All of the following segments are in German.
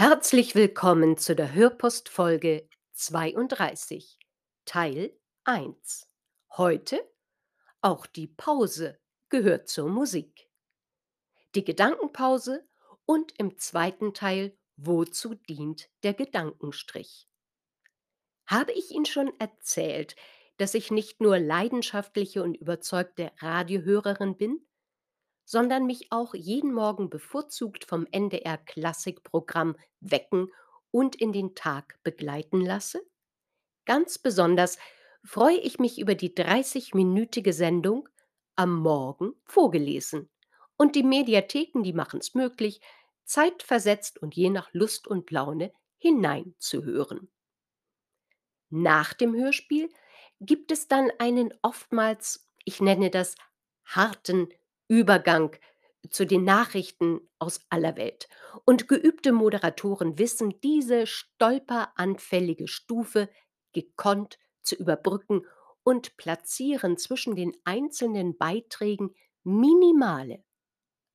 Herzlich willkommen zu der Hörpost Folge 32, Teil 1. Heute auch die Pause gehört zur Musik. Die Gedankenpause und im zweiten Teil Wozu dient der Gedankenstrich? Habe ich Ihnen schon erzählt, dass ich nicht nur leidenschaftliche und überzeugte Radiohörerin bin, sondern mich auch jeden Morgen bevorzugt vom NDR Klassikprogramm wecken und in den Tag begleiten lasse? Ganz besonders freue ich mich über die 30-minütige Sendung Am Morgen vorgelesen. Und die Mediatheken, die machen es möglich, zeitversetzt und je nach Lust und Laune hineinzuhören. Nach dem Hörspiel gibt es dann einen oftmals, ich nenne das, harten Übergang zu den Nachrichten aus aller Welt. Und geübte Moderatoren wissen, diese stolperanfällige Stufe gekonnt zu überbrücken und platzieren zwischen den einzelnen Beiträgen minimale,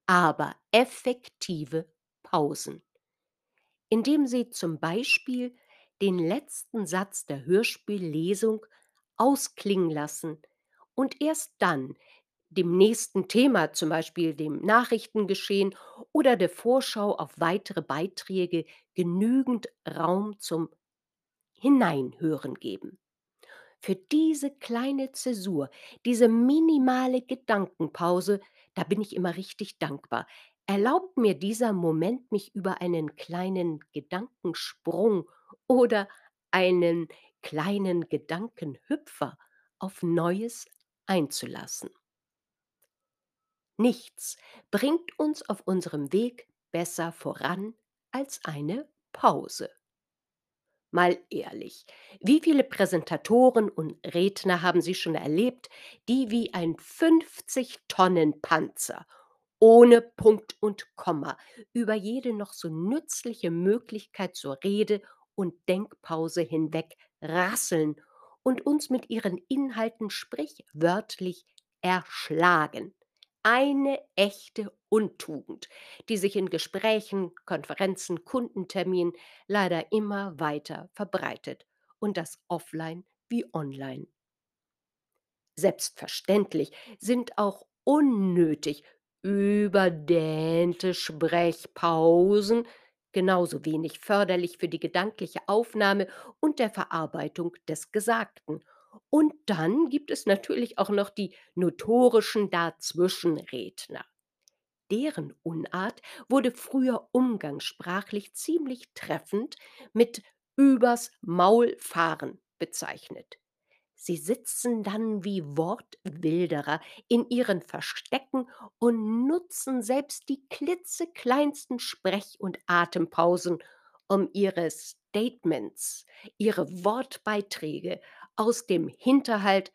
aber effektive Pausen, indem sie zum Beispiel den letzten Satz der Hörspiellesung ausklingen lassen und erst dann dem nächsten Thema, zum Beispiel dem Nachrichtengeschehen oder der Vorschau auf weitere Beiträge, genügend Raum zum Hineinhören geben. Für diese kleine Zäsur, diese minimale Gedankenpause, da bin ich immer richtig dankbar. Erlaubt mir dieser Moment, mich über einen kleinen Gedankensprung oder einen kleinen Gedankenhüpfer auf Neues einzulassen. Nichts bringt uns auf unserem Weg besser voran als eine Pause. Mal ehrlich, wie viele Präsentatoren und Redner haben Sie schon erlebt, die wie ein 50 Tonnen Panzer ohne Punkt und Komma über jede noch so nützliche Möglichkeit zur Rede und Denkpause hinweg rasseln und uns mit ihren Inhalten sprichwörtlich erschlagen eine echte Untugend, die sich in Gesprächen, Konferenzen, Kundenterminen leider immer weiter verbreitet und das offline wie online. Selbstverständlich sind auch unnötig überdehnte Sprechpausen genauso wenig förderlich für die gedankliche Aufnahme und der Verarbeitung des Gesagten und dann gibt es natürlich auch noch die notorischen Dazwischenredner. Deren Unart wurde früher umgangssprachlich ziemlich treffend mit übers Maul fahren bezeichnet. Sie sitzen dann wie Wortwilderer in ihren Verstecken und nutzen selbst die klitzekleinsten Sprech- und Atempausen, um ihre Statements, ihre Wortbeiträge aus dem Hinterhalt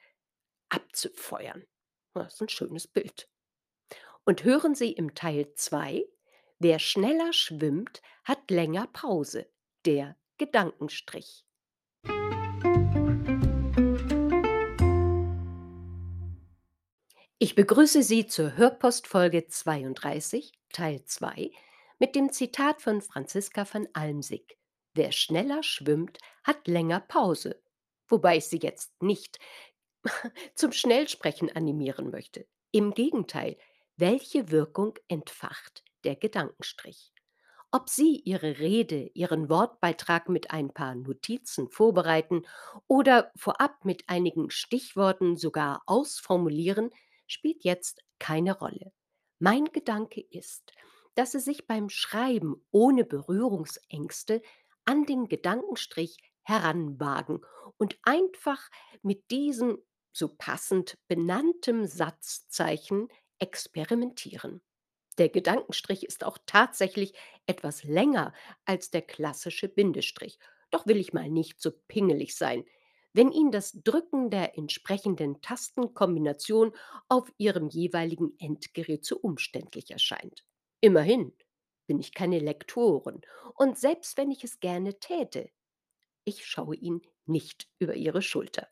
abzufeuern. Das ist ein schönes Bild. Und hören Sie im Teil 2, wer schneller schwimmt, hat länger Pause, der Gedankenstrich. Ich begrüße Sie zur Hörpostfolge 32, Teil 2, mit dem Zitat von Franziska von Almsick. Wer schneller schwimmt, hat länger Pause, wobei ich Sie jetzt nicht zum Schnellsprechen animieren möchte. Im Gegenteil, welche Wirkung entfacht der Gedankenstrich? Ob Sie Ihre Rede, Ihren Wortbeitrag mit ein paar Notizen vorbereiten oder vorab mit einigen Stichworten sogar ausformulieren, spielt jetzt keine Rolle. Mein Gedanke ist, dass Sie sich beim Schreiben ohne Berührungsängste an den Gedankenstrich heranwagen und einfach mit diesem so passend benanntem Satzzeichen experimentieren. Der Gedankenstrich ist auch tatsächlich etwas länger als der klassische Bindestrich. Doch will ich mal nicht so pingelig sein. Wenn Ihnen das Drücken der entsprechenden Tastenkombination auf Ihrem jeweiligen Endgerät zu umständlich erscheint. Immerhin bin ich keine Lektorin und selbst wenn ich es gerne täte, ich schaue Ihnen nicht über Ihre Schulter.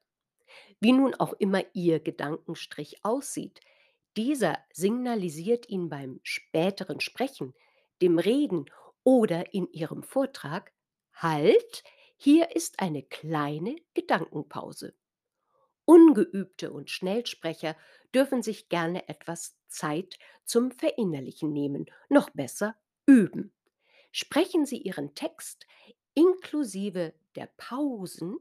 Wie nun auch immer Ihr Gedankenstrich aussieht, dieser signalisiert Ihnen beim späteren Sprechen, dem Reden oder in Ihrem Vortrag: Halt, hier ist eine kleine Gedankenpause. Ungeübte und Schnellsprecher dürfen sich gerne etwas Zeit zum Verinnerlichen nehmen, noch besser üben. Sprechen Sie Ihren Text inklusive der Pausen,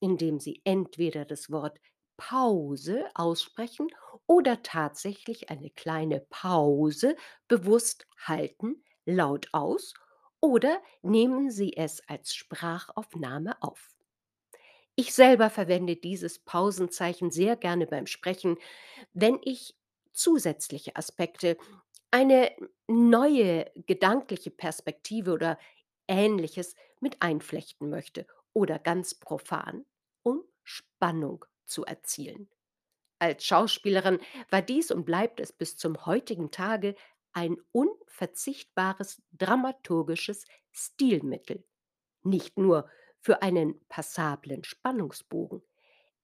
indem Sie entweder das Wort Pause aussprechen oder tatsächlich eine kleine Pause bewusst halten, laut aus, oder nehmen Sie es als Sprachaufnahme auf. Ich selber verwende dieses Pausenzeichen sehr gerne beim Sprechen, wenn ich zusätzliche Aspekte, eine neue gedankliche Perspektive oder Ähnliches mit einflechten möchte oder ganz profan, um Spannung zu erzielen. Als Schauspielerin war dies und bleibt es bis zum heutigen Tage ein unverzichtbares dramaturgisches Stilmittel. Nicht nur für einen passablen Spannungsbogen.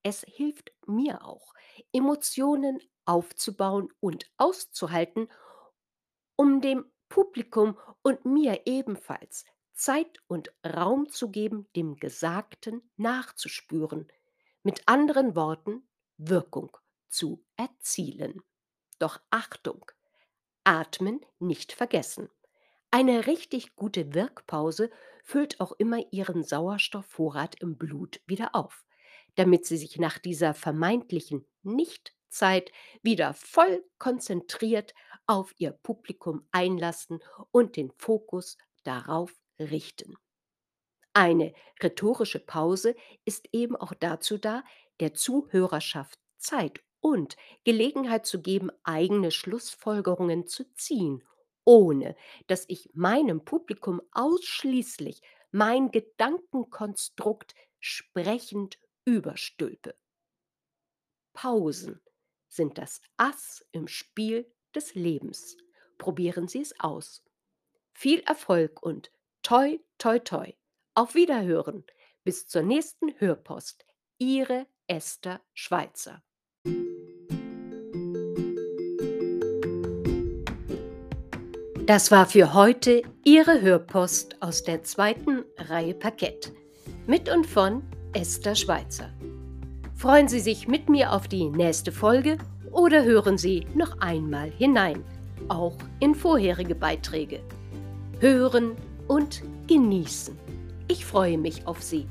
Es hilft mir auch, Emotionen aufzubauen und auszuhalten, um dem Publikum und mir ebenfalls Zeit und Raum zu geben, dem Gesagten nachzuspüren, mit anderen Worten Wirkung zu erzielen. Doch Achtung, atmen nicht vergessen. Eine richtig gute Wirkpause füllt auch immer Ihren Sauerstoffvorrat im Blut wieder auf, damit Sie sich nach dieser vermeintlichen Nichtzeit wieder voll konzentriert auf Ihr Publikum einlassen und den Fokus darauf richten. Eine rhetorische Pause ist eben auch dazu da, der Zuhörerschaft Zeit und Gelegenheit zu geben, eigene Schlussfolgerungen zu ziehen, ohne dass ich meinem Publikum ausschließlich mein Gedankenkonstrukt sprechend überstülpe. Pausen sind das Ass im Spiel des Lebens. Probieren Sie es aus. Viel Erfolg und toi, toi, toi. Auf Wiederhören. Bis zur nächsten Hörpost. Ihre Esther Schweizer. Das war für heute Ihre Hörpost aus der zweiten Reihe Parkett. Mit und von Esther Schweizer. Freuen Sie sich mit mir auf die nächste Folge oder hören Sie noch einmal hinein, auch in vorherige Beiträge. Hören und genießen. Ich freue mich auf Sie.